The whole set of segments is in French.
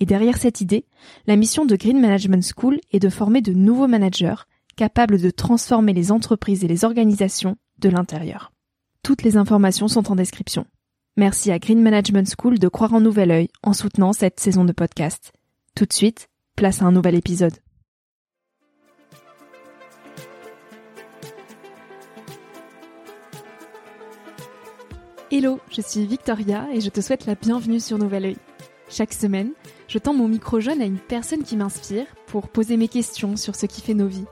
et derrière cette idée, la mission de Green Management School est de former de nouveaux managers capables de transformer les entreprises et les organisations de l'intérieur. Toutes les informations sont en description. Merci à Green Management School de croire en nouvel œil en soutenant cette saison de podcast. Tout de suite, place à un nouvel épisode. Hello, je suis Victoria et je te souhaite la bienvenue sur Nouvel Oeil. Chaque semaine, je tends mon micro jaune à une personne qui m'inspire pour poser mes questions sur ce qui fait nos vies.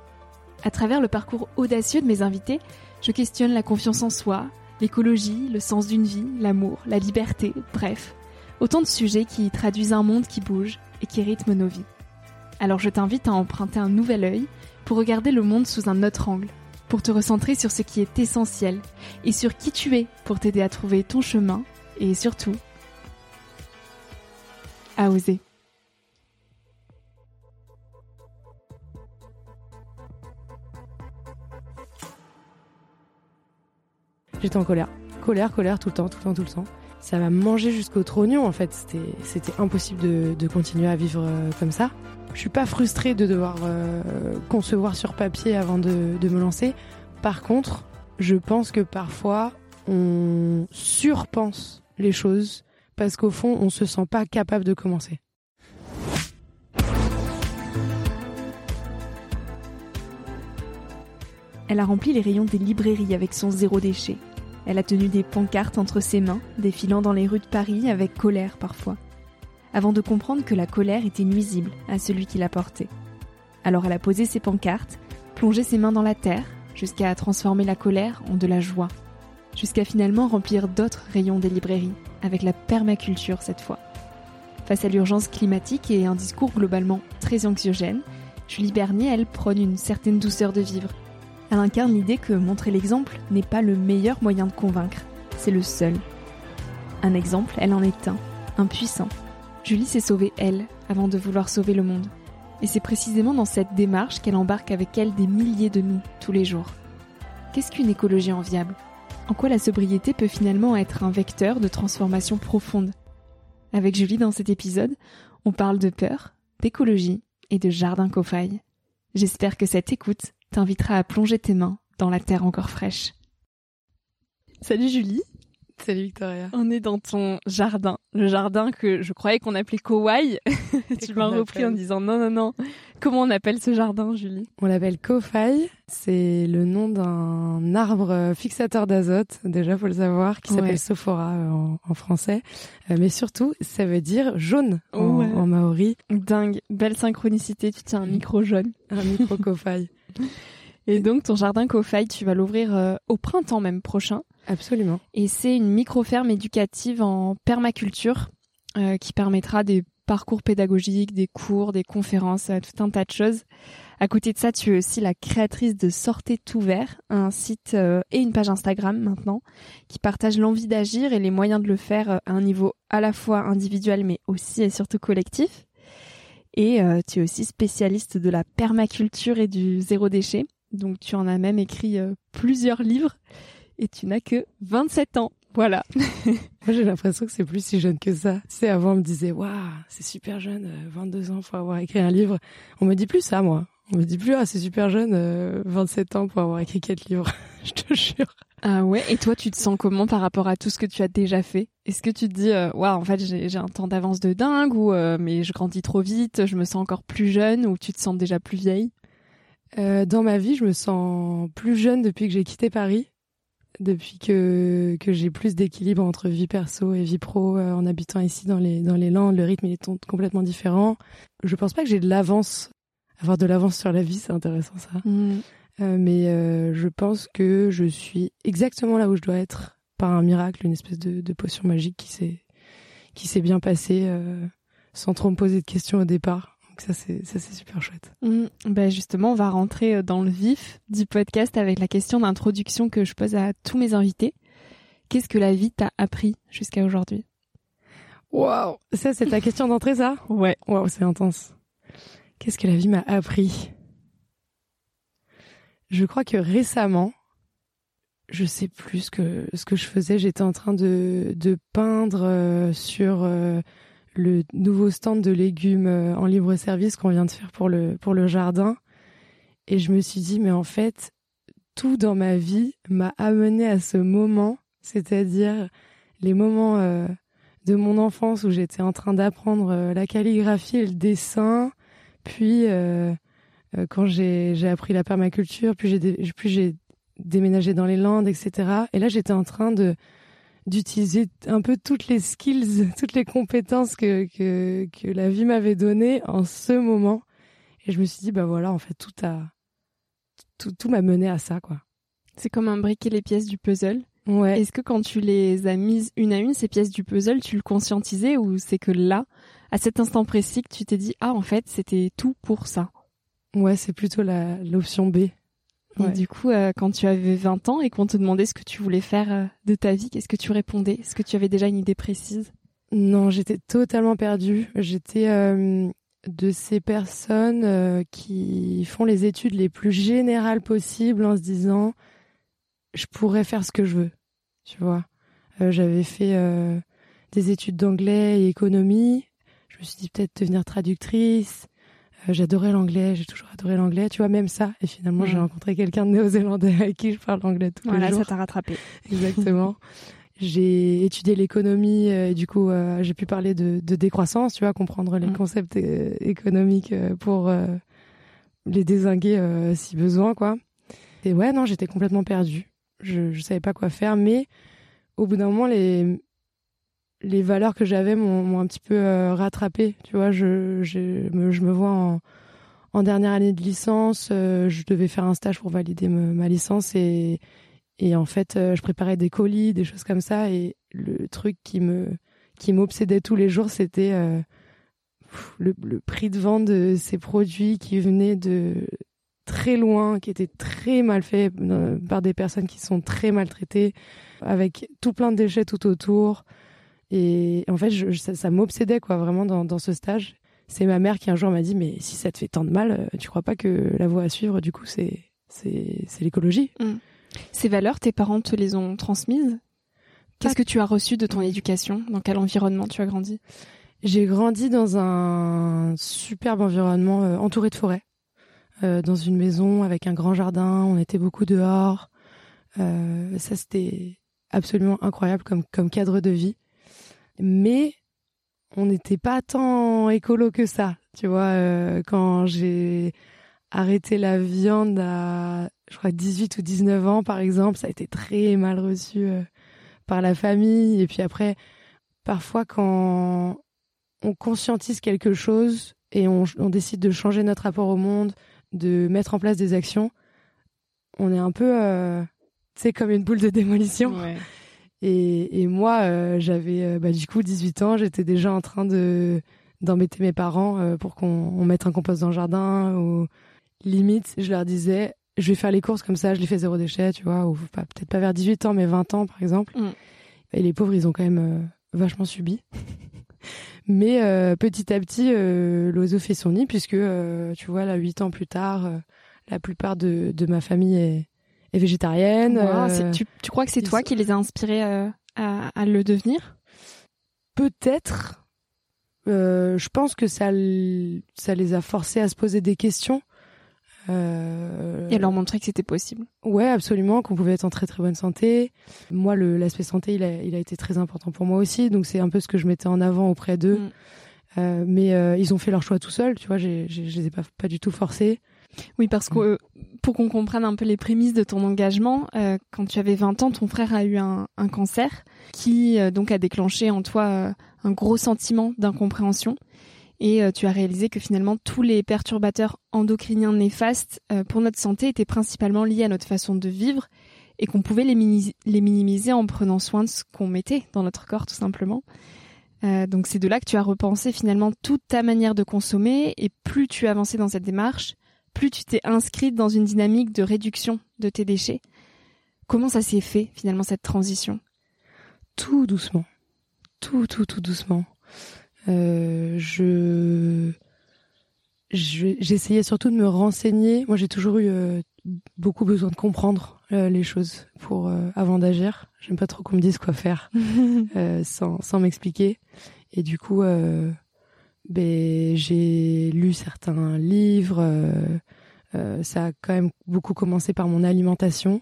À travers le parcours audacieux de mes invités, je questionne la confiance en soi, l'écologie, le sens d'une vie, l'amour, la liberté, bref, autant de sujets qui traduisent un monde qui bouge et qui rythme nos vies. Alors je t'invite à emprunter un nouvel œil pour regarder le monde sous un autre angle, pour te recentrer sur ce qui est essentiel et sur qui tu es pour t'aider à trouver ton chemin et surtout à oser. J'étais en colère. Colère, colère, tout le temps, tout le temps, tout le temps. Ça m'a mangé jusqu'au trognon, en fait. C'était impossible de, continuer à vivre euh, comme ça. Je suis pas frustrée de devoir euh, concevoir sur papier avant de, de me lancer. Par contre, je pense que parfois, on surpense les choses parce qu'au fond, on se sent pas capable de commencer. Elle a rempli les rayons des librairies avec son zéro déchet. Elle a tenu des pancartes entre ses mains, défilant dans les rues de Paris avec colère parfois, avant de comprendre que la colère était nuisible à celui qui la portait. Alors elle a posé ses pancartes, plongé ses mains dans la terre, jusqu'à transformer la colère en de la joie, jusqu'à finalement remplir d'autres rayons des librairies, avec la permaculture cette fois. Face à l'urgence climatique et un discours globalement très anxiogène, Julie Bernier, elle, prône une certaine douceur de vivre, elle incarne l'idée que montrer l'exemple n'est pas le meilleur moyen de convaincre, c'est le seul. Un exemple, elle en est un, un puissant. Julie s'est sauvée elle, avant de vouloir sauver le monde. Et c'est précisément dans cette démarche qu'elle embarque avec elle des milliers de nous, tous les jours. Qu'est-ce qu'une écologie enviable? En quoi la sobriété peut finalement être un vecteur de transformation profonde? Avec Julie dans cet épisode, on parle de peur, d'écologie et de jardin cofaille. J'espère que cette écoute t'invitera à plonger tes mains dans la terre encore fraîche. Salut Julie. Salut Victoria. On est dans ton jardin, le jardin que je croyais qu'on appelait Kowai. tu m'as repris en disant non, non, non. Comment on appelle ce jardin, Julie? On l'appelle Kofai. C'est le nom d'un arbre fixateur d'azote, déjà faut le savoir, qui s'appelle Sophora euh, en, français. Euh, mais surtout, ça veut dire jaune en, en, maori. Dingue, belle synchronicité. Tu tiens un micro jaune. Un micro Kofai. Et donc ton jardin Kofai, tu vas l'ouvrir euh, au printemps même prochain. Absolument. Et c'est une micro-ferme éducative en permaculture euh, qui permettra des parcours pédagogiques, des cours, des conférences, euh, tout un tas de choses. À côté de ça, tu es aussi la créatrice de Sortez tout vert, un site et une page Instagram maintenant qui partage l'envie d'agir et les moyens de le faire à un niveau à la fois individuel mais aussi et surtout collectif. Et tu es aussi spécialiste de la permaculture et du zéro déchet. Donc tu en as même écrit euh, plusieurs livres et tu n'as que 27 ans. Voilà. Moi j'ai l'impression que c'est plus si jeune que ça. C'est avant on me disait waouh, c'est super jeune, 22 euh, ans pour avoir écrit un livre. On me dit plus ça moi. On me dit plus ah c'est super jeune, 27 euh, ans pour avoir écrit quatre livres. Je te jure. Ah ouais, et toi tu te sens comment par rapport à tout ce que tu as déjà fait? Est-ce que tu te dis waouh en fait j'ai un temps d'avance de dingue ou mais je grandis trop vite, je me sens encore plus jeune ou tu te sens déjà plus vieille? Euh, dans ma vie, je me sens plus jeune depuis que j'ai quitté Paris. depuis que, que j'ai plus d'équilibre entre vie perso et vie pro en habitant ici dans les, dans les Landes. Le rythme il est complètement différent. Je pense pas que j'ai de l'avance. Avoir de l'avance sur la vie, c'est intéressant ça. Mm. mais je pense que je suis exactement là où je dois être par un miracle, une espèce de, de potion magique qui s'est qui s'est bien passée sans trop me poser de questions au départ. Donc ça c'est ça c'est super chouette. Mmh. Ben justement, on va rentrer euh, dans le vif du podcast avec la question d'introduction que je pose à tous mes invités. Qu'est-ce que la vie t'a appris jusqu'à aujourd'hui? Waouh, ça c'est ta question d'entrée ça? Ouais. Waouh, c'est intense. Qu'est-ce que la vie m'a appris? Je crois que récemment, je sais plus ce que ce que je faisais. J'étais en train de de peindre euh, sur euh, le nouveau stand de légumes euh, en libre service qu'on vient de faire pour le, pour le jardin. Et je me suis dit, mais en fait, tout dans ma vie m'a amené à ce moment, c'est-à-dire les moments euh, de mon enfance où j'étais en train d'apprendre euh, la calligraphie et le dessin, puis quand j'ai appris la permaculture, puis j'ai déménagé dans les Landes, etc. Et là, j'étais en train de d'utiliser un peu toutes les skills, toutes les compétences que, que, que la vie m'avait données en ce moment. Et je me suis dit, bah voilà, en fait, tout a, tout, tout m'a mené à ça, quoi. C'est comme imbriquer les pièces du puzzle. Ouais. Est-ce que quand tu les as mises une à une, ces pièces du puzzle, tu le conscientisais ou c'est que là, à cet instant précis, que tu t'es dit, ah, en fait, c'était tout pour ça? Ouais, c'est plutôt la, l'option B. Et du coup, euh, quand tu avais 20 ans et qu'on te demandait ce que tu voulais faire euh, de ta vie, qu'est-ce que tu répondais? Est-ce que tu avais déjà une idée précise? Non, j'étais totalement perdue. J'étais euh, de ces personnes qui font les études les plus générales possibles en se disant je pourrais faire ce que je veux. Tu vois, j'avais fait des études d'anglais et économie. Je me suis dit peut-être devenir traductrice j'adorais l'anglais, j'ai toujours adoré l'anglais, tu vois, même ça. Et finalement, j'ai rencontré quelqu'un de néo-zélandais avec qui je parle anglais tous voilà, les jours. Voilà, ça t'a rattrapé. Exactement. j'ai étudié l'économie euh, et du coup, euh, j'ai pu parler de, de, décroissance, tu vois, comprendre les mm. concepts économiques pour les désinguer si besoin, quoi. Et ouais, non, j'étais complètement perdue. Je, je savais pas quoi faire, mais au bout d'un moment, les, les valeurs que j'avais m'ont un petit peu euh, rattrapé. Tu vois, je, je, me, je me vois en, en dernière année de licence. Euh, je devais faire un stage pour valider ma licence et, et en fait, euh, je préparais des colis, des choses comme ça. Et le truc qui me qui m'obsédait tous les jours, c'était le, le, prix de vente de ces produits qui venaient de très loin, qui étaient très mal faits par des personnes qui sont très maltraitées, avec tout plein de déchets tout autour. Et en fait, je, ça, ça m'obsédait quoi, vraiment dans, dans ce stage. C'est ma mère qui un jour m'a dit mais si ça te fait tant de mal, euh, tu crois pas que la voie à suivre du coup c'est l'écologie? Mm. Ces valeurs, tes parents te les ont transmises? Qu'est-ce que tu as reçu de ton éducation? Dans quel environnement tu as grandi? J'ai grandi dans un superbe environnement euh, entouré de forêts, euh, dans une maison avec un grand jardin. On était beaucoup dehors. Euh, ça c'était absolument incroyable comme comme cadre de vie mais on n'était pas tant écolo que ça. Tu vois, euh, quand j'ai arrêté la viande à, je crois, 18 ou 19 ans, par exemple, ça a été très mal reçu euh, par la famille. Et puis après, parfois, quand on conscientise quelque chose et on, décide de changer notre rapport au monde, de mettre en place des actions, on est un peu, euh, tu sais, comme une boule de démolition. Ouais. Et, et moi, euh, j'avais euh, bah, du coup 18 ans, j'étais déjà en train de d'embêter mes parents euh, pour qu'on mette un compost dans le jardin ou limite, je leur disais, je vais faire les courses comme ça, je les fais zéro déchet, tu vois, ou peut-être pas vers 18 ans, mais 20 ans par exemple. Mm. Et les pauvres, ils ont quand même vachement subi. mais petit à petit, l'oiseau fait son nid puisque, tu vois, là, 8 ans plus tard, la plupart de, de ma famille est est végétarienne. Euh, tu, tu, crois que c'est toi qui les a inspirés euh, à, à, le devenir? Peut-être. Euh, je pense que ça, ça les a forcés à se poser des questions. Euh... Et à leur montrer que c'était possible. Ouais, absolument, qu'on pouvait être en très très bonne santé. Moi, l'aspect santé, il a, il a été très important pour moi aussi, donc c'est un peu ce que je mettais en avant auprès d'eux. Mm. Euh, mais euh, ils ont fait leur choix tout seuls, tu vois, je les ai pas, pas du tout forcés. Oui, parce que euh, pour qu'on comprenne un peu les prémices de ton engagement, euh, quand tu avais 20 ans, ton frère a eu un, cancer qui euh, donc a déclenché en toi un gros sentiment d'incompréhension. Et tu as réalisé que finalement tous les perturbateurs endocriniens néfastes pour notre santé étaient principalement liés à notre façon de vivre et qu'on pouvait les, les, minimiser en prenant soin de ce qu'on mettait dans notre corps tout simplement. donc c'est de là que tu as repensé finalement toute ta manière de consommer et plus tu avançais dans cette démarche, plus tu t'es inscrite dans une dynamique de réduction de tes déchets. Comment ça s'est fait finalement cette transition? Tout doucement, tout tout tout doucement. Euh, je j'essayais surtout de me renseigner. Moi, j'ai toujours eu euh, beaucoup besoin de comprendre euh, les choses pour avant d'agir. J'aime pas trop qu'on me dise quoi faire sans sans m'expliquer. Et du coup, ben, j'ai lu certains livres. Euh, euh, ça a quand même beaucoup commencé par mon alimentation,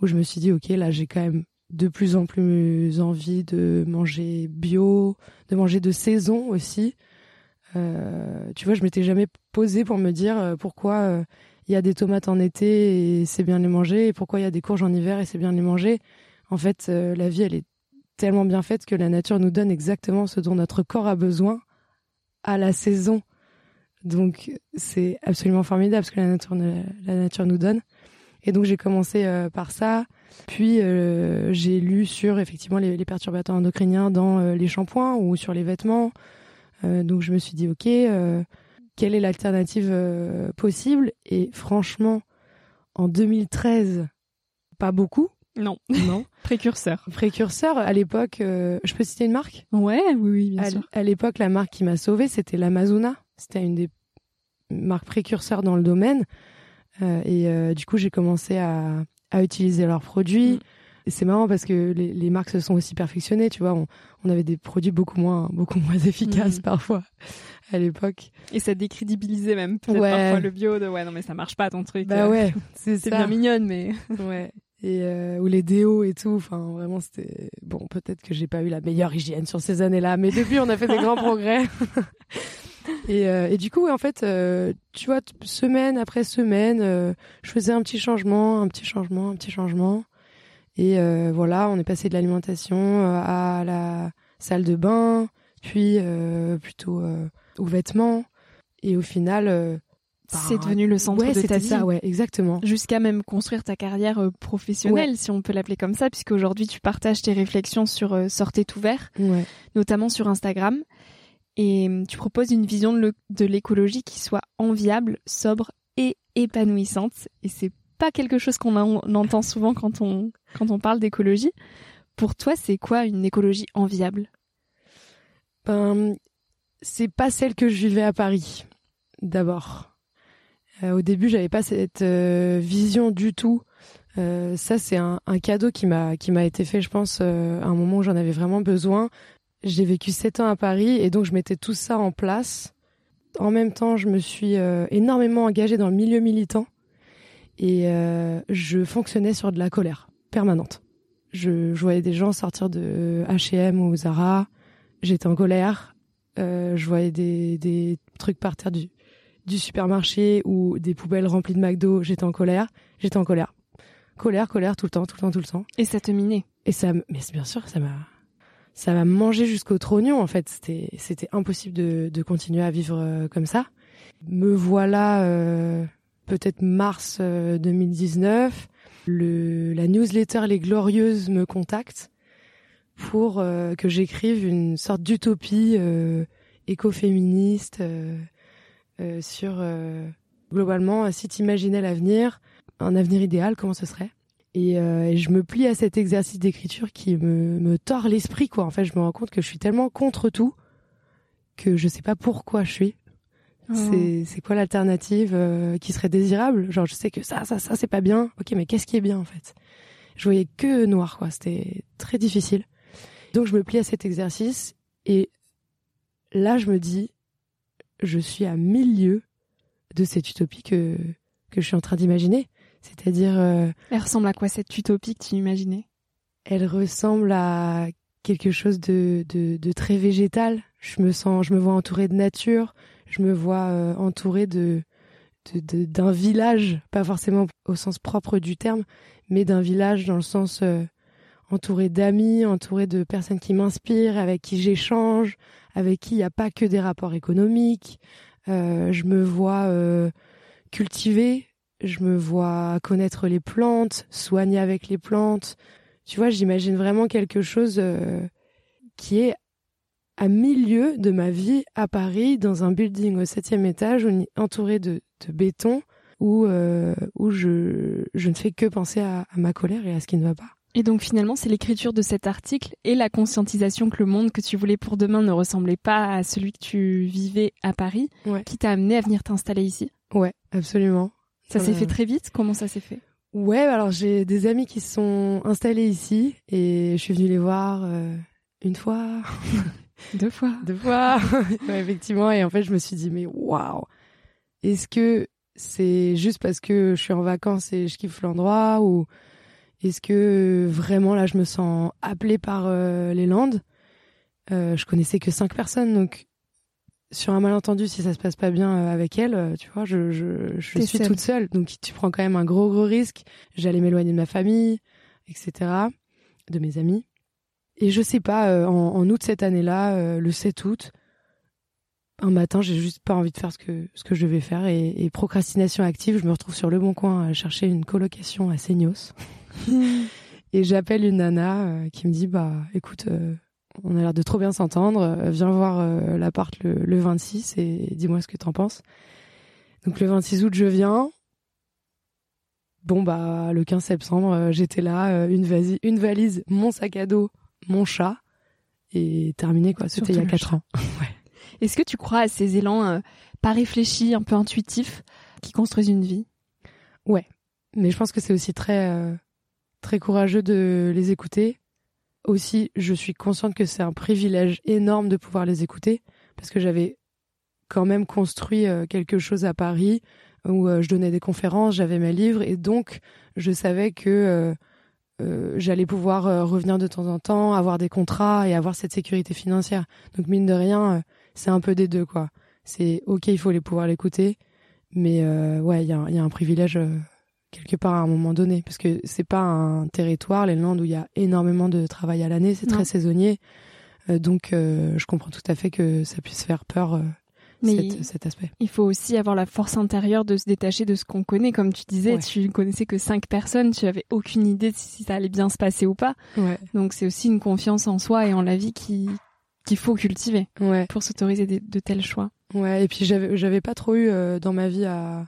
où je me suis dit, ok, là, j'ai quand même de plus en plus envie de manger bio, de manger de saison aussi. Euh, tu vois, je m'étais jamais posé pour me dire pourquoi il y a des tomates en été et c'est bien les manger, et pourquoi il y a des courges en hiver et c'est bien les manger. En fait, la vie, elle est tellement bien faite que la nature nous donne exactement ce dont notre corps a besoin à la saison. Donc c'est absolument formidable ce que la nature, la nature nous donne. Et donc j'ai commencé euh, par ça. Puis euh, j'ai lu sur effectivement les, perturbateurs endocriniens dans euh, les shampoings ou sur les vêtements. donc je me suis dit ok, quelle est l'alternative possible? Et franchement, en 2013, pas beaucoup. Non. Non. Précurseur. Précurseur. À l'époque, euh, je peux citer une marque? Ouais, oui, oui, bien à, sûr. À l'époque, la marque qui m'a sauvée, c'était l'Amazona. C'était une des marques précurseurs dans le domaine. Euh, et euh, du coup, j'ai commencé à, à utiliser leurs produits. Mm. Et c'est marrant parce que les, les, marques se sont aussi perfectionnées, tu vois. On, on avait des produits beaucoup moins, beaucoup moins efficaces mm. parfois à l'époque. Et ça décrédibilisait même peut-être parfois le bio de ouais non mais ça marche pas ton truc. Bah ouais, c'est bien mignonne mais. ouais et euh, ou les déos et tout. Enfin vraiment c'était bon peut-être que j'ai pas eu la meilleure hygiène sur ces années-là mais depuis on a fait des grands progrès. Et, euh, et du coup en fait euh, tu vois semaine après semaine je faisais un petit changement un petit changement un petit changement. Et voilà on est passé de l'alimentation à la salle de bain puis plutôt aux vêtements. Et au final c'est devenu le centre de ta vie. ça, ouais, exactement. Jusqu'à même construire ta carrière euh, professionnelle, si on peut l'appeler comme ça, puisque aujourd'hui tu partages tes réflexions sur euh, Sortez tout vert, notamment sur Instagram, et euh, tu proposes une vision de l'écologie qui soit enviable, sobre et épanouissante. Et c'est pas quelque chose qu'on entend souvent quand on quand on parle d'écologie. Pour toi, c'est quoi une écologie enviable? Ben, c'est pas celle que je vivais à Paris. D'abord euh, au début, j'avais pas cette euh, vision du tout. Euh, ça, c'est un, cadeau qui m'a qui m'a été fait, je pense, à un moment où j'en avais vraiment besoin. J'ai vécu sept ans à Paris et donc je mettais tout ça en place. En même temps, je me suis énormément engagée dans le milieu militant et je fonctionnais sur de la colère permanente. Je, je voyais des gens sortir de H&M ou Zara, j'étais en colère. je voyais des, des trucs par terre du, du supermarché ou des poubelles remplies de McDo, j'étais en colère. J'étais en colère. Colère, colère, tout le temps, tout le temps, tout le temps. Et ça te minait. Et ça, mais bien sûr, ça m'a, ça m'a mangé jusqu'au trognon, en fait. C'était, c'était impossible de, de continuer à vivre euh, comme ça. Me voilà, euh, peut-être mars 2019. Euh, le, la newsletter Les Glorieuses me contacte pour que j'écrive une sorte d'utopie écoféministe euh, sur euh, globalement si tu imaginais l'avenir, un avenir idéal, comment ce serait? Et, euh, et, je me plie à cet exercice d'écriture qui me, me tord l'esprit quoi. En fait, je me rends compte que je suis tellement contre tout que je sais pas pourquoi je suis. Oh. C'est c'est quoi l'alternative qui serait désirable? Genre je sais que ça ça ça c'est pas bien. OK, mais qu'est-ce qui est bien en fait? Je voyais que noir quoi, c'était très difficile. Donc je me plie à cet exercice et là je me dis je suis à mille lieues de cette utopie que, que je suis en train d'imaginer. C'est-à-dire... Euh, elle ressemble à quoi cette utopie que tu imaginais? Elle ressemble à quelque chose de, de, de, très végétal. Je me sens, je me vois entourée de nature. Je me vois euh, entourée de d'un village, pas forcément au sens propre du terme, mais d'un village dans le sens euh, entouré d'amis, entouré de personnes qui m'inspirent, avec qui j'échange, avec qui il n'y a pas que des rapports économiques. Euh, je me vois euh, cultiver, je me vois connaître les plantes, soigner avec les plantes. Tu vois, j'imagine vraiment quelque chose qui est à milieu de ma vie à Paris, dans un building au septième étage, entouré de, béton, où, euh, où je, ne fais que penser à, ma colère et à ce qui ne va pas. Et donc finalement, c'est l'écriture de cet article et la conscientisation que le monde que tu voulais pour demain ne ressemblait pas à celui que tu vivais à Paris qui t'a amené à venir t'installer ici. Ouais, absolument. Ça s'est fait très vite? Comment ça s'est fait? Ouais, alors j'ai des amis qui se sont installés ici et je suis venue les voir euh, une fois, Deux fois. Deux fois. effectivement. Et en fait, je me suis dit, mais waouh. Est-ce que c'est juste parce que je suis en vacances et je kiffe l'endroit ou est-ce que vraiment là, je me sens appelée par euh, les Landes? Euh, Je connaissais que cinq personnes, donc sur un malentendu, si ça se passe pas bien euh, avec elle, tu vois, je, je, je suis toute seule. Donc tu prends quand même un gros gros risque. J'allais m'éloigner de ma famille, etc., de mes amis. Et je sais pas, euh, en, août cette année-là, euh, le 7 août, un matin, j'ai juste pas envie de faire ce que ce que je devais faire et, procrastination active, je me retrouve sur le bon coin à chercher une colocation à Seignos. et j'appelle une nana euh, qui me dit bah écoute, on a l'air de trop bien s'entendre, viens voir l'appart le, le 26 et dis-moi ce que t'en penses. Donc le 26 août, je viens. Bon bah le 15 septembre, j'étais là, une, valise, une valise, mon sac à dos, mon chat et terminé quoi. C'était il y a quatre ans. Est-ce que tu crois à ces élans euh, pas réfléchis, un peu intuitifs, qui construisent une vie? Ouais, mais je pense que c'est aussi très euh, très courageux de les écouter. Aussi, je suis consciente que c'est un privilège énorme de pouvoir les écouter parce que j'avais quand même construit euh, quelque chose à Paris où je donnais des conférences, j'avais mes livres et donc je savais que euh, j'allais pouvoir euh, revenir de temps en temps, avoir des contrats et avoir cette sécurité financière. Donc mine de rien, euh, c'est un peu des deux quoi. C'est ok, il faut les pouvoir l'écouter, mais ouais, il y a, un privilège quelque part à un moment donné parce que c'est pas un territoire les Landes où il y a énormément de travail à l'année, c'est très saisonnier. donc je comprends tout à fait que ça puisse faire peur mais cet aspect. Il faut aussi avoir la force intérieure de se détacher de ce qu'on connaît. Comme tu disais, tu connaissais que cinq personnes, tu avais aucune idée de si ça allait bien se passer ou pas. Donc c'est aussi une confiance en soi et en la vie qui qu'il faut cultiver pour s'autoriser de, tels choix. Ouais, et puis j'avais j'avais pas trop eu euh, dans ma vie à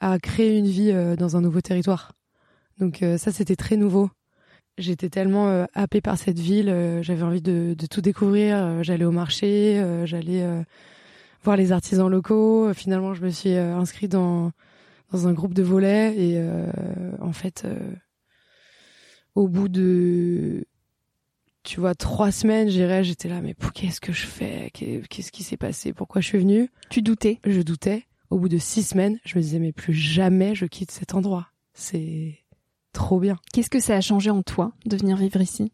à créer une vie euh, dans un nouveau territoire. Donc euh, ça c'était très nouveau. J'étais tellement happée par cette ville, j'avais envie de, de tout découvrir, j'allais au marché, j'allais voir les artisans locaux. Finalement, je me suis euh, inscrite dans dans un groupe de volets et euh, en fait, euh, au bout de tu vois trois semaines, j'irais, j'étais là, mais qu'est-ce que je fais? Qu'est-ce qui s'est passé? Pourquoi je suis venue? Tu doutais? Je doutais. Au bout de six semaines, je me disais, mais plus jamais je quitte cet endroit. C'est trop bien. Qu'est-ce que ça a changé en toi de venir vivre ici?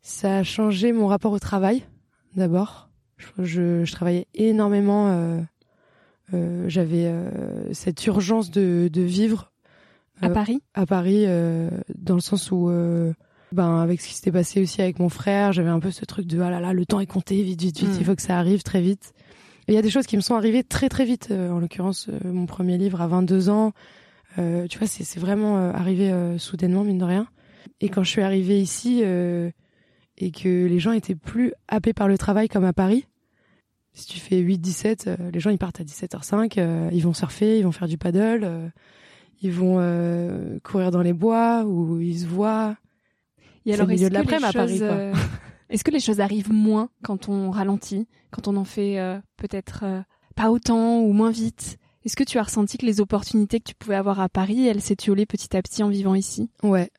Ça a changé mon rapport au travail, d'abord. Je, je travaillais énormément. Euh, euh, J'avais euh, cette urgence de, de vivre à Paris? À Paris, dans le sens où, ben, avec ce qui s'était passé aussi avec mon frère, j'avais un peu ce truc de ah là là, le temps est compté, vite, vite, vite, il mm. faut que ça arrive très vite. Il y a des choses qui me sont arrivées très très vite. en l'occurrence, mon premier livre à 22 ans. tu vois, c'est vraiment arrivé soudainement, mine de rien. Et quand je suis arrivée ici et que les gens étaient plus happés par le travail comme à Paris, si tu fais 8-17, euh, les gens ils partent à 17h05, euh, ils vont surfer, ils vont faire du paddle, euh, ils vont courir dans les bois où ils se voient. Et alors, le milieu de l'après-midi à Paris. Est-ce que les choses arrivent moins quand on ralentit, quand on en fait peut-être pas autant ou moins vite? Est-ce que tu as ressenti que les opportunités que tu pouvais avoir à Paris, elles s'étiolaient petit à petit en vivant ici? Ouais.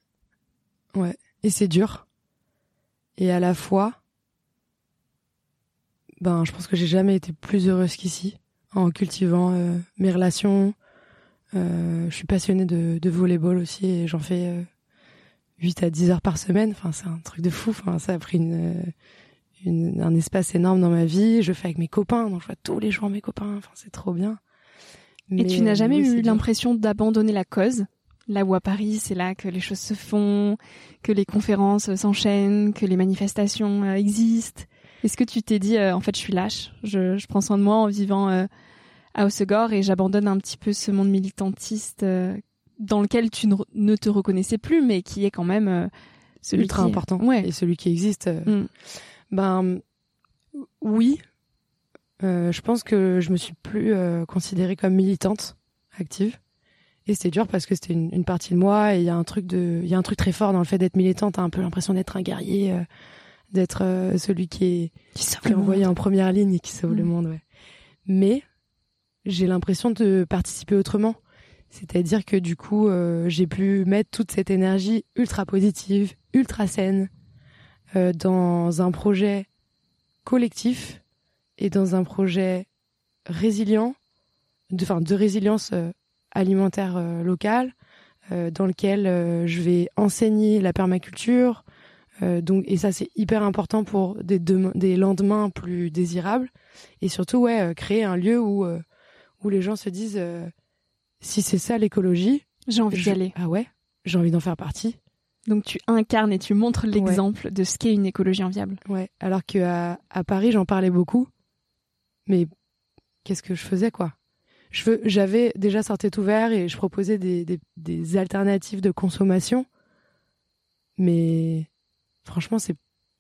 Ouais. Et c'est dur. Et à la fois, ben, je pense que j'ai jamais été plus heureuse qu'ici en cultivant euh, mes relations. Euh, je suis passionnée de, de volleyball aussi et j'en fais euh, 8 à 10 heures par semaine. Enfin, c'est un truc de fou. Enfin, ça a pris une, une, un espace énorme dans ma vie. Je fais avec mes copains, donc je vois tous les jours mes copains. Enfin, c'est trop bien. Et tu n'as jamais eu l'impression d'abandonner la cause Là où à Paris, c'est là que les choses se font, que les conférences s'enchaînent, que les manifestations euh, existent? Est-ce que tu t'es dit, euh, en fait, je suis lâche, je, je, prends soin de moi en vivant euh, à Hossegor et j'abandonne un petit peu ce monde militantiste dans lequel tu ne, te reconnaissais plus, mais qui est quand même celui ultra important ouais. et celui qui existe. Mm. Ben oui, je pense que je me suis plus considérée comme militante active. Et c'était dur parce que c'était une, une, partie de moi et il y a un truc de, il y a un truc très fort dans le fait d'être militante. T'as un peu l'impression d'être un guerrier, euh, d'être euh, celui qui est qui, qui est envoyé en première ligne et qui sauve le mm. monde. Ouais. Mais j'ai l'impression de participer autrement. C'est-à-dire que du coup, euh, j'ai pu mettre toute cette énergie ultra positive, ultra saine, dans un projet collectif et dans un projet résilient, de, enfin de résilience alimentaire euh, local euh, dans lequel euh, je vais enseigner la permaculture. et ça c'est hyper important pour des, des lendemains plus désirables et surtout ouais créer un lieu où où les gens se disent si c'est ça l'écologie, j'ai envie d'y aller. Ah ouais, j'ai envie d'en faire partie. Donc tu incarnes et tu montres l'exemple de ce qu'est une écologie enviable. Ouais, alors que à, à Paris j'en parlais beaucoup, mais qu'est-ce que je faisais quoi? J'avais déjà sorti ouvert et je proposais des, des, des, alternatives de consommation. Mais franchement,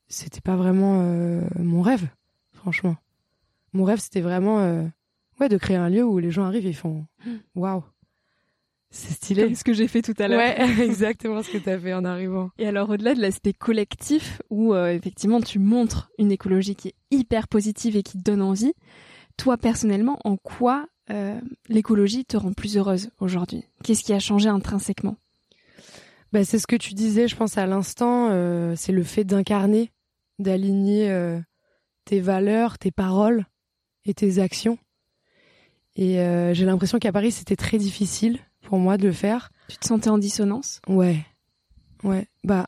c'était pas vraiment euh, mon rêve, franchement. Mon rêve, c'était vraiment euh, ouais, de créer un lieu où les gens arrivent et font waouh. C'est stylé. Comme ce que j'ai fait tout à l'heure. Ouais, exactement ce que tu as fait en arrivant. Et alors au-delà de l'aspect collectif où euh, effectivement tu montres une écologie qui est hyper positive et qui donne envie, toi personnellement, en quoi euh, l'écologie te rend plus heureuse aujourd'hui? Qu'est-ce qui a changé intrinsèquement? Bah, C'est ce que tu disais, je pense, à l'instant, euh, c'est le fait d'incarner, d'aligner euh, tes valeurs, tes paroles et tes actions. Et j'ai l'impression qu'à Paris, c'était très difficile pour moi de le faire. Tu te sentais en dissonance? Ouais. Ouais. Bah,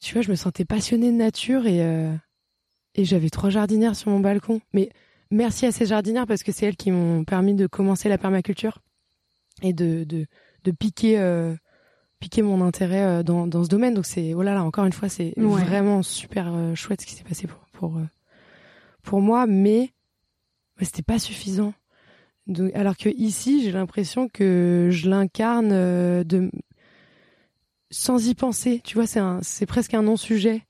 tu vois, je me sentais passionnée de nature et, et j'avais trois jardinières sur mon balcon. Mais merci à ces jardinières parce que c'est elles qui m'ont permis de commencer la permaculture et de, de, de piquer, euh, piquer mon intérêt euh, dans, dans ce domaine. Donc c'est, oh là là, encore une fois, c'est vraiment super euh, chouette ce qui s'est passé pour, pour, pour moi, mais, mais c'était pas suffisant. Donc, alors que ici, j'ai l'impression que je l'incarne de sans y penser. Tu vois, c'est un, c'est presque un non-sujet.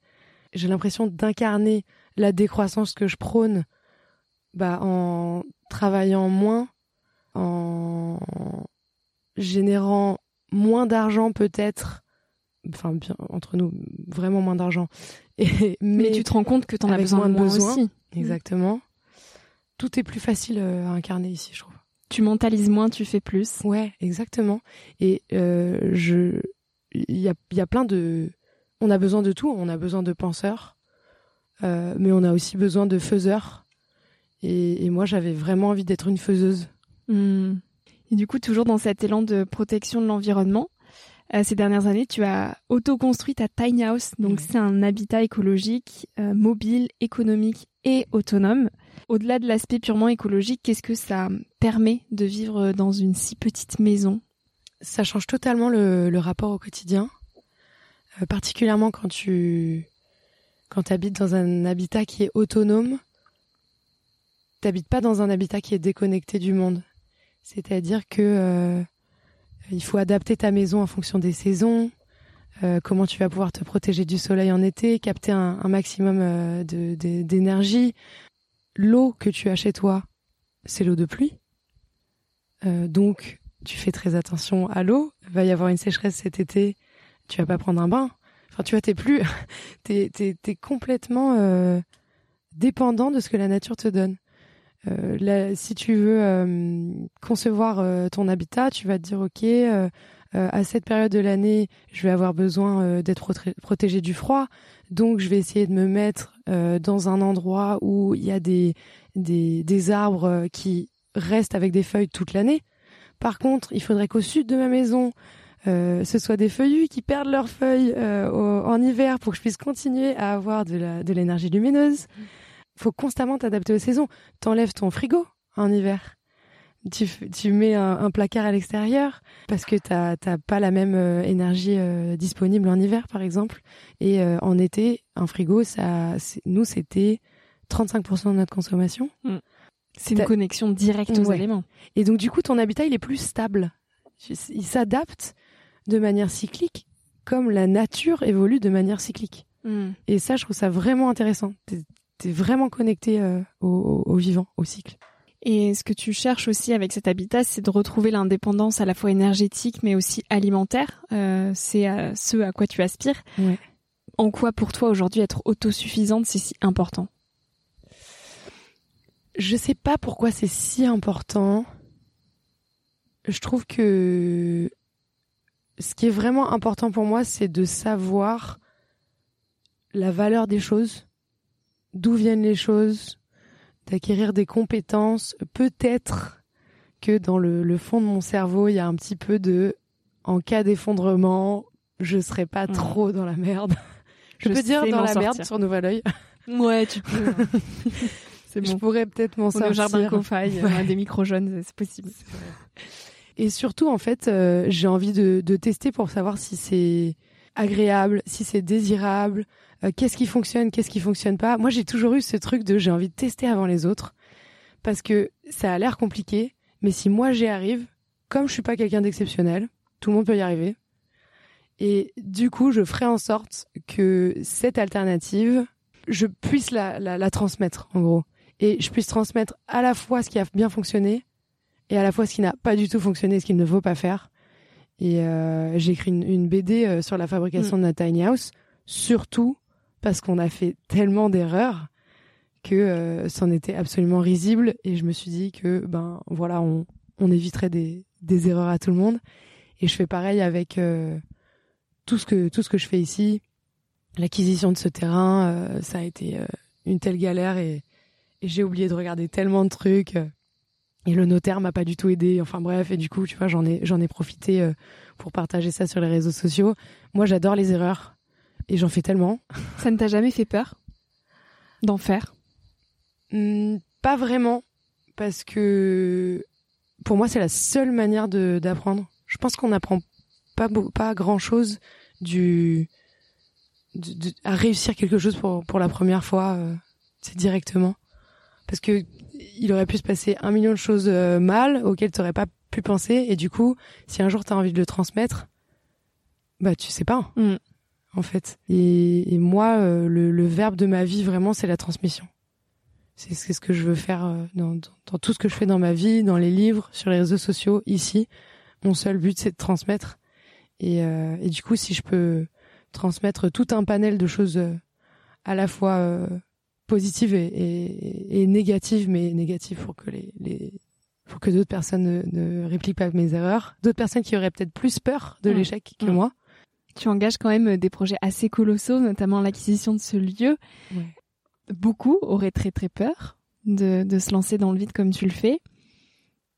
J'ai l'impression d'incarner la décroissance que je prône bah, en travaillant moins, en générant moins d'argent peut-être, enfin bien entre nous, vraiment moins d'argent. mais, tu te rends compte que tu en as besoin, moins aussi. Exactement. Tout est plus facile euh, à incarner ici, je trouve. Tu mentalises moins, tu fais plus. Ouais, exactement. Et euh, je, il y a, y a plein de, on a besoin de tout. On a besoin de penseurs, euh, mais on a aussi besoin de faiseurs et, moi, j'avais vraiment envie d'être une faiseuse. Hmm. Et du coup, toujours dans cet élan de protection de l'environnement, euh, ces dernières années, tu as auto-construit ta tiny house. Donc, c'est un habitat écologique, euh, mobile, économique et autonome. Au-delà de l'aspect purement écologique, qu'est-ce que ça permet de vivre dans une si petite maison? Ça change totalement le, le rapport au quotidien, euh, particulièrement quand tu quand habites dans un habitat qui est autonome t'habites pas dans un habitat qui est déconnecté du monde. C'est-à-dire que il faut adapter ta maison en fonction des saisons, euh, comment tu vas pouvoir te protéger du soleil en été, capter un, maximum euh, d'énergie. L'eau que tu as chez toi, c'est l'eau de pluie. donc, tu fais très attention à l'eau. Va y avoir une sécheresse cet été, tu vas pas prendre un bain. Enfin, tu vois, t'es plus, t'es, t'es complètement dépendant de ce que la nature te donne. Euh, si tu veux euh, concevoir euh, ton habitat, tu vas te dire ok, à cette période de l'année, je vais avoir besoin d'être protégé du froid, donc je vais essayer de me mettre dans un endroit où il y a des, des, arbres qui restent avec des feuilles toute l'année. Par contre, il faudrait qu'au sud de ma maison, ce soit des feuillus qui perdent leurs feuilles en hiver pour que je puisse continuer à avoir de l'énergie lumineuse faut constamment t'adapter aux saisons. T'enlèves ton frigo en hiver. tu, tu mets un, placard à l'extérieur parce que t'as pas la même euh, énergie euh, disponible en hiver par exemple et euh, en été un frigo ça nous c'était 35% de notre consommation. Mm. C'est une connexion directe aux éléments. Et donc du coup ton habitat il est plus stable. Il s'adapte de manière cyclique comme la nature évolue de manière cyclique. Mm. Et ça je trouve ça vraiment intéressant. T'es es vraiment connecté au, au vivant, au cycle. Et ce que tu cherches aussi avec cet habitat, c'est de retrouver l'indépendance à la fois énergétique mais aussi alimentaire. Euh, c'est ce à quoi tu aspires. En quoi pour toi aujourd'hui être autosuffisante c'est si important? Je sais pas pourquoi c'est si important. Je trouve que ce qui est vraiment important pour moi, c'est de savoir la valeur des choses, d'où viennent les choses, d'acquérir des compétences? Peut-être que dans le, fond de mon cerveau, il y a un petit peu de, en cas d'effondrement, je serai pas mmh. trop dans la merde. Je, peux dire dans la merde sur Nouvel Oeil. Ouais, tu peux. c'est bon. Je pourrais peut-être m'en sortir. Au jardin Cofaille, ouais. des micro jeunes, c'est possible. Et surtout, en fait, euh, j'ai envie de, de tester pour savoir si c'est agréable, si c'est désirable, euh, qu'est-ce qui fonctionne, qu'est-ce qui fonctionne pas. Moi, j'ai toujours eu ce truc de j'ai envie de tester avant les autres parce que ça a l'air compliqué, mais si moi j'y arrive, comme je suis pas quelqu'un d'exceptionnel, tout le monde peut y arriver. Et du coup, je ferai en sorte que cette alternative, je puisse la, la, transmettre, en gros. Et je puisse transmettre à la fois ce qui a bien fonctionné et à la fois ce qui n'a pas du tout fonctionné, ce qu'il ne faut pas faire. Et euh, j'ai écrit une, BD euh, sur la fabrication mm. de notre tiny house, surtout parce qu'on a fait tellement d'erreurs que euh, c'en était absolument risible. Et je me suis dit que ben voilà on, on éviterait des, des erreurs à tout le monde. Et je fais pareil avec euh, tout ce que tout ce que je fais ici. L'acquisition de ce terrain euh, ça a été une telle galère et, et j'ai oublié de regarder tellement de trucs et le notaire m'a pas du tout aidé enfin bref et du coup tu vois j'en ai j'en ai profité pour partager ça sur les réseaux sociaux moi j'adore les erreurs et j'en fais tellement. Ça ne t'a jamais fait peur d'en faire? Hmm, Pas vraiment, parce que pour moi c'est la seule manière d'apprendre. Je pense qu'on n'apprend pas pas grand chose du à réussir quelque chose pour pour la première fois, euh, c'est directement. Parce que il aurait pu se passer un million de choses euh, mal auxquelles tu n'aurais pas pu penser et du coup, si un jour tu as envie de le transmettre, bah tu sais pas. Mm en fait. Et, moi, euh, le, verbe de ma vie, vraiment, c'est la transmission. C'est ce que je veux faire euh, dans, tout ce que je fais dans ma vie, dans les livres, sur les réseaux sociaux, ici. Mon seul but, c'est de transmettre. Et, euh, du coup, si je peux transmettre tout un panel de choses à la fois positives et, négatives, mais négatives pour que les, pour que d'autres personnes ne, répliquent pas mes erreurs, d'autres personnes qui auraient peut-être plus peur de mmh. l'échec que mmh. moi, tu engages quand même des projets assez colossaux, notamment l'acquisition de ce lieu. Beaucoup auraient très très peur de, de se lancer dans le vide comme tu le fais.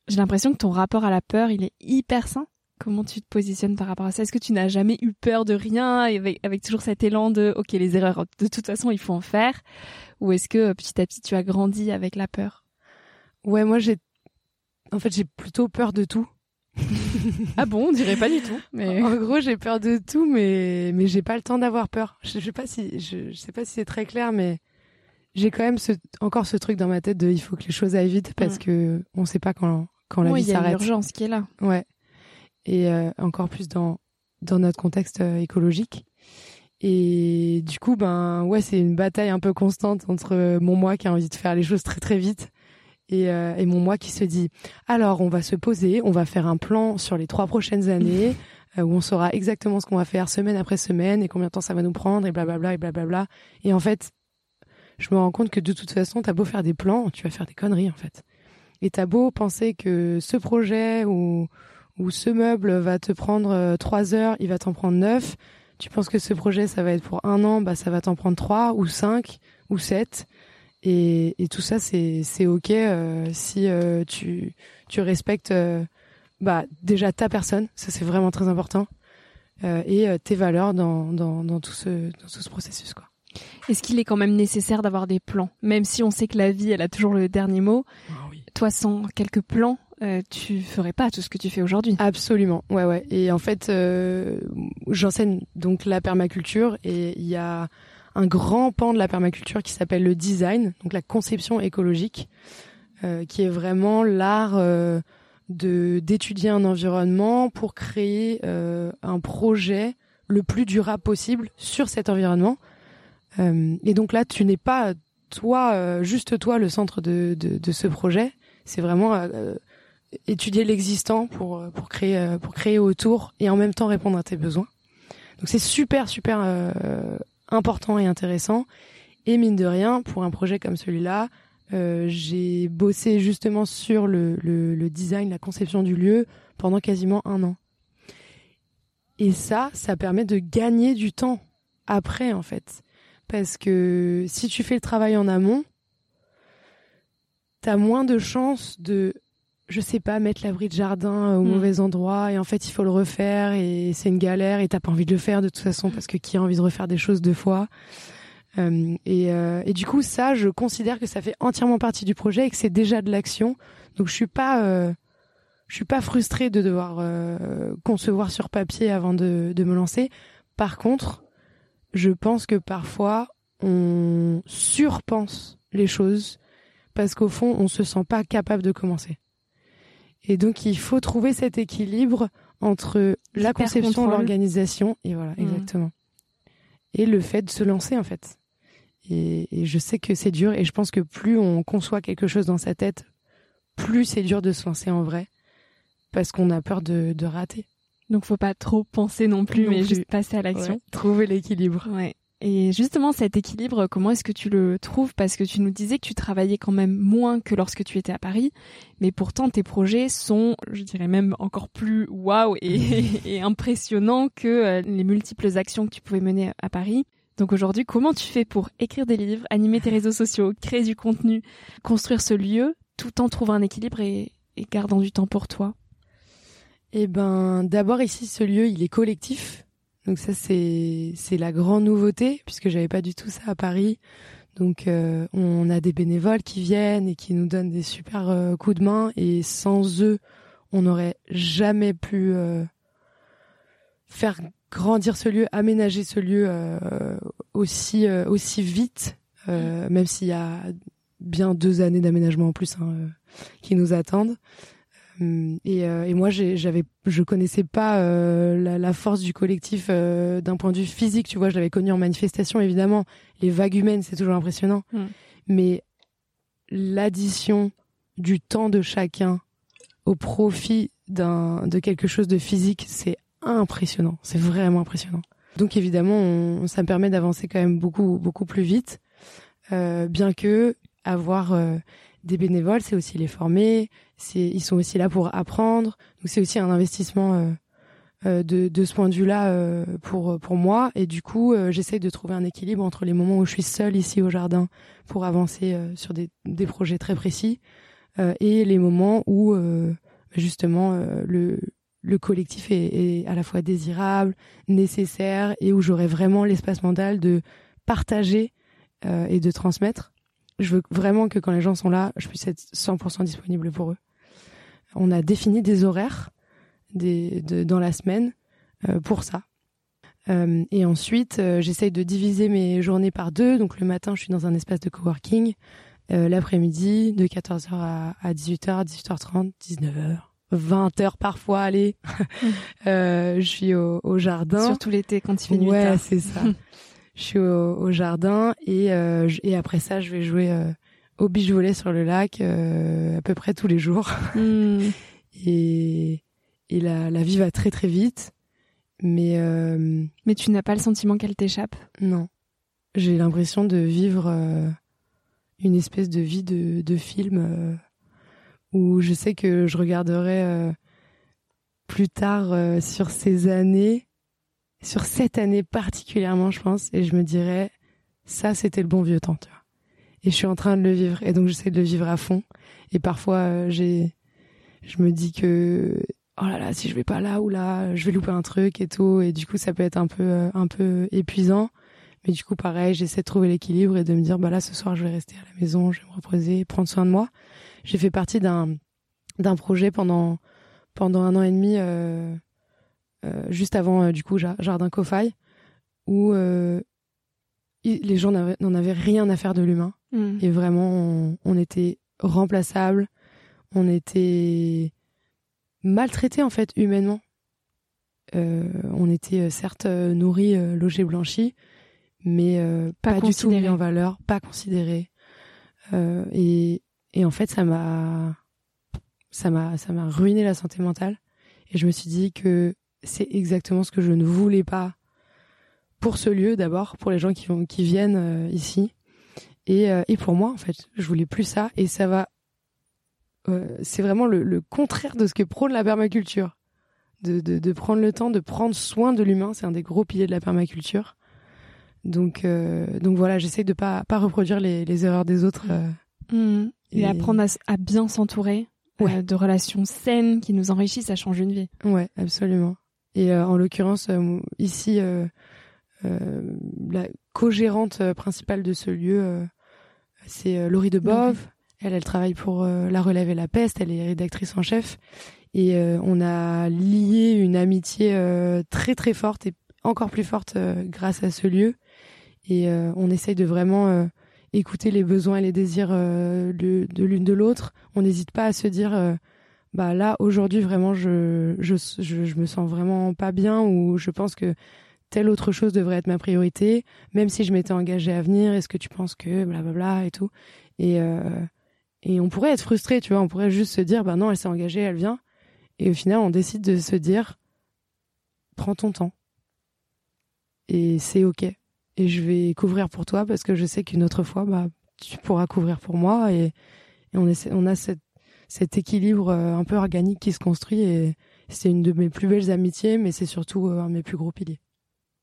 J'ai l'impression que ton rapport à la peur, il est hyper sain. Comment tu te positionnes par rapport à ça? Est-ce que tu n'as jamais eu peur de rien avec, avec toujours cet élan de OK, les erreurs, de toute façon, il faut en faire? Ou est-ce que petit à petit, tu as grandi avec la peur? Ouais, moi, j'ai. En fait, j'ai plutôt peur de tout. ah bon, on dirait pas du tout. Mais en gros, j'ai peur de tout, mais mais j'ai pas le temps d'avoir peur. Je, sais pas si je, sais pas si c'est très clair, mais j'ai quand même ce, encore ce truc dans ma tête de il faut que les choses aillent vite parce mm. que on sait pas quand quand la vie s'arrête. Il y a l'urgence qui est là. Ouais. Et euh, encore plus dans dans notre contexte euh, écologique. Et du coup, ben ouais, c'est une bataille un peu constante entre mon moi qui a envie de faire les choses très très vite euh, et, mon moi qui se dit alors on va se poser, on va faire un plan sur les trois prochaines années euh, où on saura exactement ce qu'on va faire semaine après semaine et combien de temps ça va nous prendre et blablabla et blablabla. Et en fait, je me rends compte que de toute façon, t'as beau faire des plans, tu vas faire des conneries en fait. Et t'as beau penser que ce projet ou ou ce meuble va te prendre euh, trois heures, il va t'en prendre neuf. Tu penses que ce projet ça va être pour un an, bah ça va t'en prendre trois ou cinq ou sept. Et, et tout ça, c'est c'est ok euh, si euh, tu tu respectes euh, bah déjà ta personne, ça c'est vraiment très important, et tes valeurs dans dans dans tout ce dans tout ce processus quoi. Est-ce qu'il est quand même nécessaire d'avoir des plans, même si on sait que la vie elle a toujours le dernier mot. Ah oui. Toi, sans quelques plans, euh, tu ferais pas tout ce que tu fais aujourd'hui. Absolument, ouais, ouais. Et en fait, euh, j'enseigne donc la permaculture et il y a un grand pan de la permaculture qui s'appelle le design, donc la conception écologique, euh, qui est vraiment l'art de d'étudier un environnement pour créer un projet le plus durable possible sur cet environnement. Et donc là, tu n'es pas toi, juste toi, le centre de, de, ce projet. C'est vraiment étudier l'existant pour pour créer euh, pour créer autour et en même temps répondre à tes besoins. Donc c'est super super euh, important et intéressant. Et mine de rien, pour un projet comme celui-là, euh, j'ai bossé justement sur le, le, le design, la conception du lieu pendant quasiment un an. Et ça, ça permet de gagner du temps après, en fait. Parce que si tu fais le travail en amont, t'as moins de chances de, je sais pas, mettre l'abri de jardin au Mm. mauvais endroit et en fait il faut le refaire et c'est une galère et t'as pas envie de le faire de toute façon parce que qui a envie de refaire des choses deux fois. Euh, et, euh, et du coup ça je considère que ça fait entièrement partie du projet et que c'est déjà de l'action. Donc je suis pas euh, je suis pas frustrée de devoir euh, concevoir sur papier avant de, de me lancer. Par contre je pense que parfois on surpense les choses parce qu'au fond on se sent pas capable de commencer et donc il faut trouver cet équilibre entre la conception, l'organisation et voilà Mhm. exactement et le fait de se lancer en fait et, et je sais que c'est dur et je pense que plus on conçoit quelque chose dans sa tête plus c'est dur de se lancer en vrai parce qu'on a peur de, de rater Donc faut pas trop penser non plus, Non mais plus. juste passer à l'action. Ouais. trouver l'équilibre Ouais. Et justement, cet équilibre, comment est-ce que tu le trouves? Parce que tu nous disais que tu travaillais quand même moins que lorsque tu étais à Paris, mais pourtant tes projets sont, je dirais même encore plus waouh et, et impressionnants que euh, les multiples actions que tu pouvais mener à Paris. Donc aujourd'hui, comment tu fais pour écrire des livres, animer tes réseaux sociaux, créer du contenu, construire ce lieu, tout en trouvant un équilibre et, et gardant du temps pour toi? Eh ben, d'abord ici, ce lieu, il est collectif. Donc ça, c'est c'est la grande nouveauté puisque j'avais pas du tout ça à Paris. Donc euh, on a des bénévoles qui viennent et qui nous donnent des super euh, coups de main et sans eux, on n'aurait jamais pu euh, faire grandir ce lieu, aménager ce lieu aussi aussi vite, euh, même s'il y a bien deux années d'aménagement en plus hein, qui nous attendent. Hum, Et, euh, et moi, j'avais, je connaissais pas euh, la, la force du collectif euh, d'un point de vue physique. Tu vois, je l'avais connu en manifestation, évidemment. Les vagues humaines, c'est toujours impressionnant. Mm. Mais l'addition du temps de chacun au profit d'un de quelque chose de physique, c'est impressionnant. C'est vraiment impressionnant. Donc évidemment, on- ça me permet d'avancer quand même beaucoup beaucoup plus vite. Euh, bien que avoir euh, des bénévoles, c'est aussi les former, ils sont aussi là pour apprendre. Donc c'est aussi un investissement euh, euh, de, ce point de vue-là euh, pour pour moi. Et du coup, j'essaye de trouver un équilibre entre les moments où je suis seule ici au jardin pour avancer sur des, des projets très précis et les moments où justement le le collectif est, à la fois désirable, nécessaire et où j'aurai vraiment l'espace mental de partager et de transmettre. Je veux vraiment que quand les gens sont là, je puisse être 100% disponible pour eux. On a défini des horaires des, de, dans la semaine euh, pour ça. Euh, et ensuite, euh, j'essaye de diviser mes journées par deux. Donc le matin, je suis dans un espace de coworking. Euh, L'après-midi, de 14h à, à 18h, 18h30, 19h, 20h parfois, allez. euh, je suis au, au jardin. Surtout l'été quand il fait nuit Ouais, c'est ça. je suis au, au jardin et, euh, je- et après ça, je vais jouer euh, au volley sur le lac euh, à peu près tous les jours. Hmm. Et, et la, la vie va très très vite. Mais euh, Mais tu n'as pas le sentiment qu'elle t'échappe? Non, j'ai l'impression de vivre euh, une espèce de vie de, de film où je sais que je regarderai plus tard sur ces années, sur cette année particulièrement, je pense, et je me dirais ça c'était le bon vieux temps, tu vois. Et je suis en train de le vivre, et donc j'essaie de le vivre à fond. Et parfois euh, j'ai, je me dis que oh là là, si je vais pas là ou là, je vais louper un truc et tout, et du coup ça peut être un peu euh, un peu épuisant. Mais du coup, pareil, j'essaie de trouver l'équilibre et de me dire, bah là, ce soir, je vais rester à la maison, je vais me reposer, prendre soin de moi. J'ai fait partie d'un d'un projet pendant pendant un an et demi, euh, juste avant du coup Jardin Kofaï, où les gens n'en avaient rien à faire de l'humain. Mm. Et vraiment, on, était remplaçable, on était maltraité en fait humainement. on était certes nourris, logés, blanchis, mais pas, du tout mis en valeur, pas considéré. et, et en fait, ça m'a ça m'a ça m'a ruiné la santé mentale et je me suis dit que c'est exactement ce que je ne voulais pas pour ce lieu d'abord pour les gens qui vont qui viennent euh, ici et euh, et pour moi en fait je voulais plus ça et ça va euh, c'est vraiment le, le, contraire de ce que prône la permaculture de, de, de prendre le temps de prendre soin de l'humain c'est un des gros piliers de la permaculture donc donc voilà j'essaie de pas pas reproduire les, les erreurs des autres mmh. et, apprendre à bien s'entourer euh, de relations saines qui nous enrichissent, ça change une vie. Ouais, absolument. Et euh, en l'occurrence, euh, ici, la co-gérante principale de ce lieu, c'est Laurie Debove. Elle, elle travaille pour La Relève et la Peste. Elle est rédactrice en chef. Et on a lié une amitié très très forte et encore plus forte grâce à ce lieu. Et on essaye de vraiment écouter les besoins et les désirs euh, de, l'une de l'autre. On n'hésite pas à se dire, euh, bah là aujourd'hui vraiment je, je, je, me sens vraiment pas bien ou je pense que telle autre chose devrait être ma priorité, même si je m'étais engagée à venir. Est-ce que tu penses que blablabla et tout et euh, et on pourrait être frustré, tu vois, on pourrait juste se dire, bah non, elle s'est engagée, elle vient. Et au final, on décide de se dire, prends ton temps. Et c'est ok et je vais couvrir pour toi parce que je sais qu'une autre fois, bah, tu pourras couvrir pour moi et, on, a cet équilibre euh, un peu organique qui se construit et c'est une de mes plus belles amitiés, mais c'est surtout euh, un de mes plus gros piliers.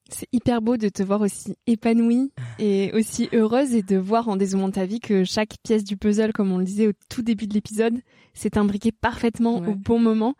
C'est hyper beau de te voir aussi épanouie et aussi heureuse et de voir en dézoomant ta vie que chaque pièce du puzzle, comme on le disait au tout début de l'épisode, s'est imbriquée parfaitement au bon moment.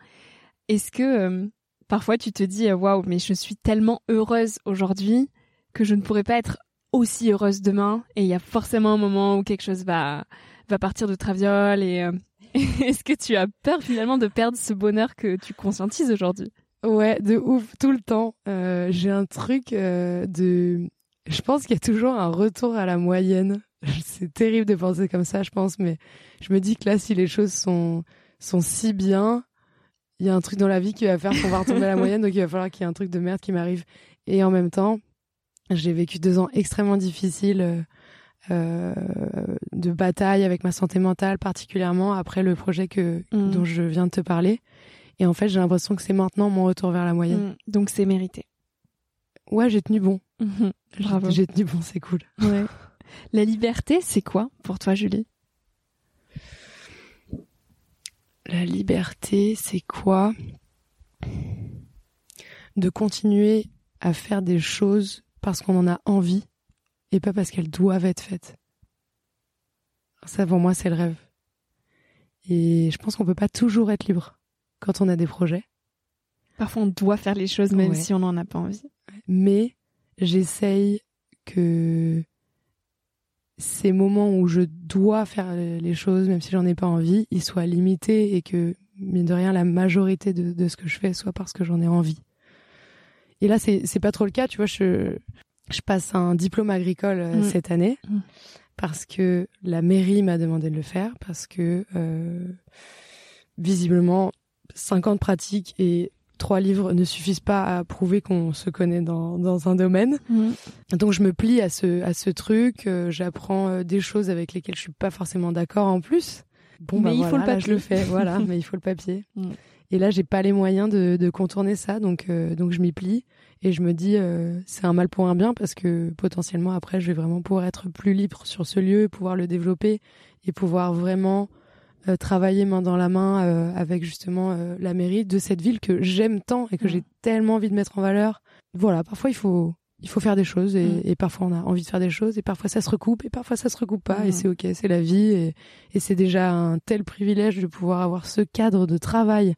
Est-ce que euh, parfois tu te dis waouh, mais je suis tellement heureuse aujourd'hui que je ne pourrais pas être aussi heureuse demain et il y a forcément un moment où quelque chose va va partir de traviole et euh, est-ce que tu as peur finalement de perdre ce bonheur que tu conscientises aujourd'hui? Ouais, de ouf, tout le temps. Euh, j'ai un truc euh, de... Je pense qu'il y a toujours un retour à la moyenne. C'est terrible de penser comme ça, je pense, mais je me dis que là, si les choses sont, sont si bien, il y a un truc dans la vie qui va faire qu'on va retomber à la moyenne, donc il va falloir qu'il y ait un truc de merde qui m'arrive. Et en même temps, j'ai vécu deux ans extrêmement difficiles euh, de bataille avec ma santé mentale, particulièrement après le projet que mm. dont je viens de te parler. Et en fait, j'ai l'impression que c'est maintenant mon retour vers la moyenne. Mm. Donc c'est mérité. Ouais, j'ai tenu bon. Mhm. Bravo. J'ai tenu bon, c'est cool. Ouais. La liberté, c'est quoi pour toi, Julie? La liberté, c'est quoi? De continuer à faire des choses parce qu'on en a envie et pas parce qu'elles doivent être faites. Ça, pour moi, c'est le rêve. Et je pense qu'on peut pas toujours être libre quand on a des projets. Parfois, on doit faire les choses même si on n'en a pas envie. Mais j'essaye que ces moments où je dois faire les choses, même si j'en ai pas envie, ils soient limités et que, mine de rien, la majorité de, de ce que je fais soit parce que j'en ai envie. Et là, c'est pas trop le cas. Tu vois, je je passe un diplôme agricole euh, mm. cette année mm. parce que la mairie m'a demandé de le faire parce que euh, visiblement 50 pratiques et trois livres ne suffisent pas à prouver qu'on se connaît dans, dans un domaine. Mm. Donc je me plie à ce à ce truc, euh, j'apprends euh, des choses avec lesquelles je suis pas forcément d'accord en plus. Bon mais bah il faut le papier. je le fais, voilà, mais il faut le papier. Et là, j'ai pas les moyens de, de contourner ça, donc euh, donc je m'y plie et je me dis euh, c'est un mal pour un bien parce que potentiellement après, je vais vraiment pouvoir être plus libre sur ce lieu, pouvoir le développer et pouvoir vraiment travailler main dans la main avec justement la mairie de cette ville que j'aime tant et que j'ai tellement envie de mettre en valeur. Voilà, parfois il faut il faut faire des choses et, mm. et, parfois on a envie de faire des choses et parfois ça se recoupe et parfois ça se recoupe pas et mm. c'est ok, c'est la vie et, et c'est déjà un tel privilège de pouvoir avoir ce cadre de travail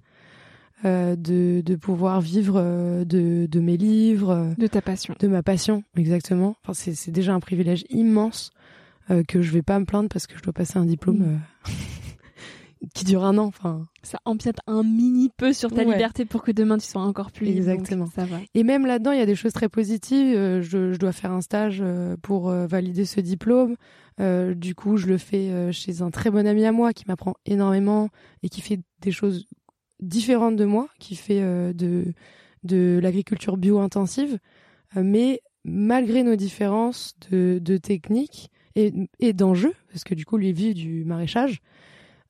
euh, de, de pouvoir vivre euh, de, de mes livres. De ta passion. De ma passion, exactement. Enfin, c'est, c'est déjà un privilège immense euh, que je vais pas me plaindre parce que je dois passer un diplôme mm. qui dure un an. Enfin, ça empiète un mini peu sur ta Ouais. liberté pour que demain tu sois encore plus libre. Exactement. Donc, ça va. Et même là-dedans, il y a des choses très positives. Euh, je, je dois faire un stage euh, pour euh, valider ce diplôme. Du coup, je le fais chez un très bon ami à moi qui m'apprend énormément et qui fait des choses différentes de moi, qui fait de, de l'agriculture bio-intensive. Euh, mais malgré nos différences de, de techniques et, et d'enjeux, parce que du coup, lui vit du maraîchage,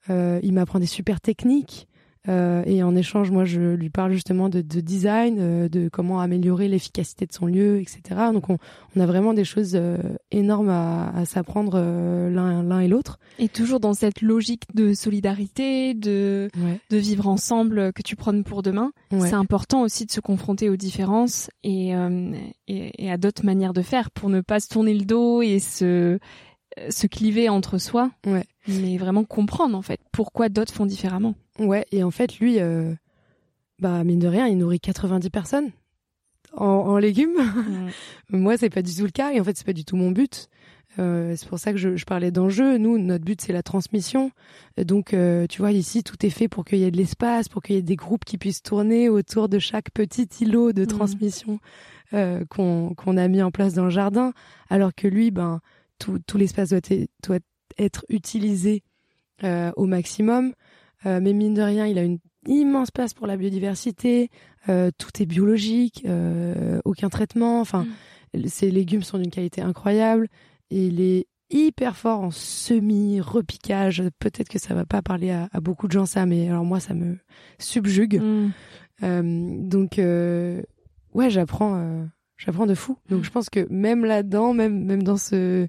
il m'apprend des super techniques. Euh, et en échange, moi, je lui parle justement de, de design, euh, de comment améliorer l'efficacité de son lieu, etc. Donc, on, on a vraiment des choses euh, énormes à, à s'apprendre euh, l'un et l'autre. Et toujours dans cette logique de solidarité, de, Ouais. de vivre ensemble que tu prônes pour demain. Ouais. C'est important aussi de se confronter aux différences et, euh, et, et à d'autres manières de faire pour ne pas se tourner le dos et se, se cliver entre soi. Ouais. Mais vraiment comprendre, en fait, pourquoi d'autres font différemment. Ouais, et en fait, lui, euh, bah, mine de rien, il nourrit 90 personnes en, en légumes. Moi, c'est pas du tout le cas, et en fait, c'est pas du tout mon but. Euh, c'est pour ça que je, je parlais d'enjeu. Nous, notre but, c'est la transmission. Donc, euh, tu vois, ici, tout est fait pour qu'il y ait de l'espace, pour qu'il y ait des groupes qui puissent tourner autour de chaque petit îlot de Mhm. transmission euh, qu'on qu'on a mis en place dans le jardin. Alors que lui, ben, tout, tout l'espace doit, être- doit être utilisé euh, au maximum. Euh, mais mine de rien, il a une immense place pour la biodiversité. Euh, tout est biologique, aucun traitement. Enfin, ses légumes sont d'une qualité incroyable. Et il est hyper fort en semis, repiquage. Peut-être que ça va pas parler à, à beaucoup de gens ça, mais alors moi ça me subjugue. Mm. Donc ouais, j'apprends, j'apprends de fou. Donc je pense que même là-dedans, même même dans ce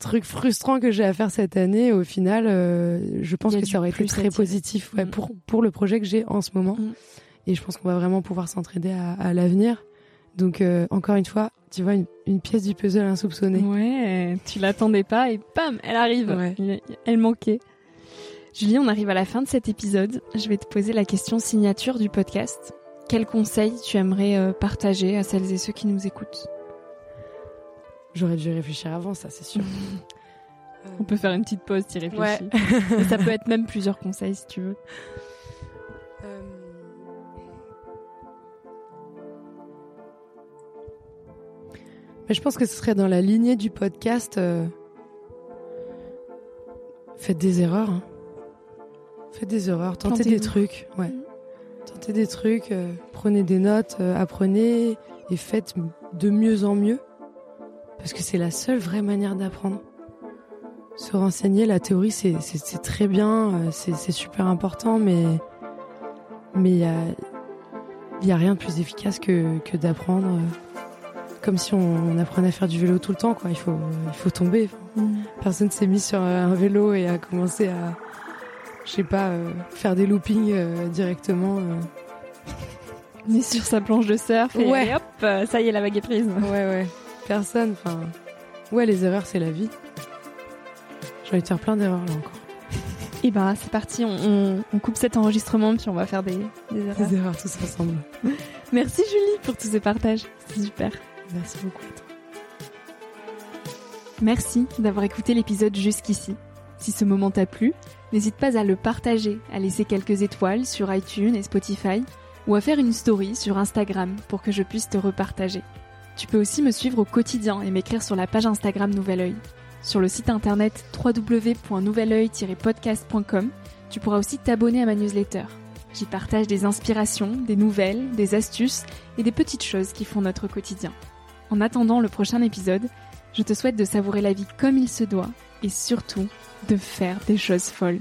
truc frustrant que j'ai à faire cette année, au final, euh, je pense que ça aurait été très positif ouais, Mm. pour pour le projet que j'ai en ce moment. Mm. Et je pense qu'on va vraiment pouvoir s'entraider à, à l'avenir. Donc euh, encore une fois, tu vois une, une pièce du puzzle insoupçonnée. Ouais, tu l'attendais pas et bam, elle arrive. Ouais. Elle manquait. Julie, on arrive à la fin de cet épisode. Je vais te poser la question signature du podcast. Quel conseil tu aimerais euh, partager à celles et ceux qui nous écoutent? J'aurais dû réfléchir avant, ça c'est sûr. On peut faire une petite pause, t'y réfléchis. Ouais. Et ça peut être même plusieurs conseils si tu veux. Euh, Mais je pense que ce serait dans la lignée du podcast. euh, Faites des erreurs. hein. Faites des erreurs, tentez des trucs. Ouais. Mhm. Tentez des trucs, euh, prenez des notes, euh, apprenez et faites de mieux en mieux. Parce que c'est la seule vraie manière d'apprendre. Se renseigner, la théorie, c'est c'est- c'est très bien, euh, c'est c'est super important, mais mais il y a, y a rien de plus efficace que, que d'apprendre comme si on, on apprenait à faire du vélo tout le temps. Quoi. Il, faut, il faut tomber. Personne s'est mis sur un vélo et a commencé à, je sais pas, euh, faire des loopings euh, directement. euh. Est sur sa planche de surf et Ouais. hop, ça y est, la vague est prise. Ouais, ouais. Personne. Enfin, ouais, les erreurs, c'est la vie. J'ai envie de faire plein d'erreurs là encore. Et bah c'est parti, on, on- on coupe cet enregistrement puis on va faire des, des erreurs. Des erreurs tous ensemble. Merci Julie pour tous ces partages, c'est super. Merci beaucoup. Merci d'avoir écouté l'épisode jusqu'ici. Si ce moment t'a plu, n'hésite pas à le partager, à laisser quelques étoiles sur iTunes et Spotify, ou à faire une story sur Instagram pour que je puisse te repartager. Tu peux aussi me suivre au quotidien et m'écrire sur la page Instagram Nouvel Oeil. Sur le site internet www.nouveloeil-podcast.com, tu pourras aussi t'abonner à ma newsletter. J'y partage des inspirations, des nouvelles, des astuces et des petites choses qui font notre quotidien. En attendant le prochain épisode, je te souhaite de savourer la vie comme il se doit et surtout de faire des choses folles.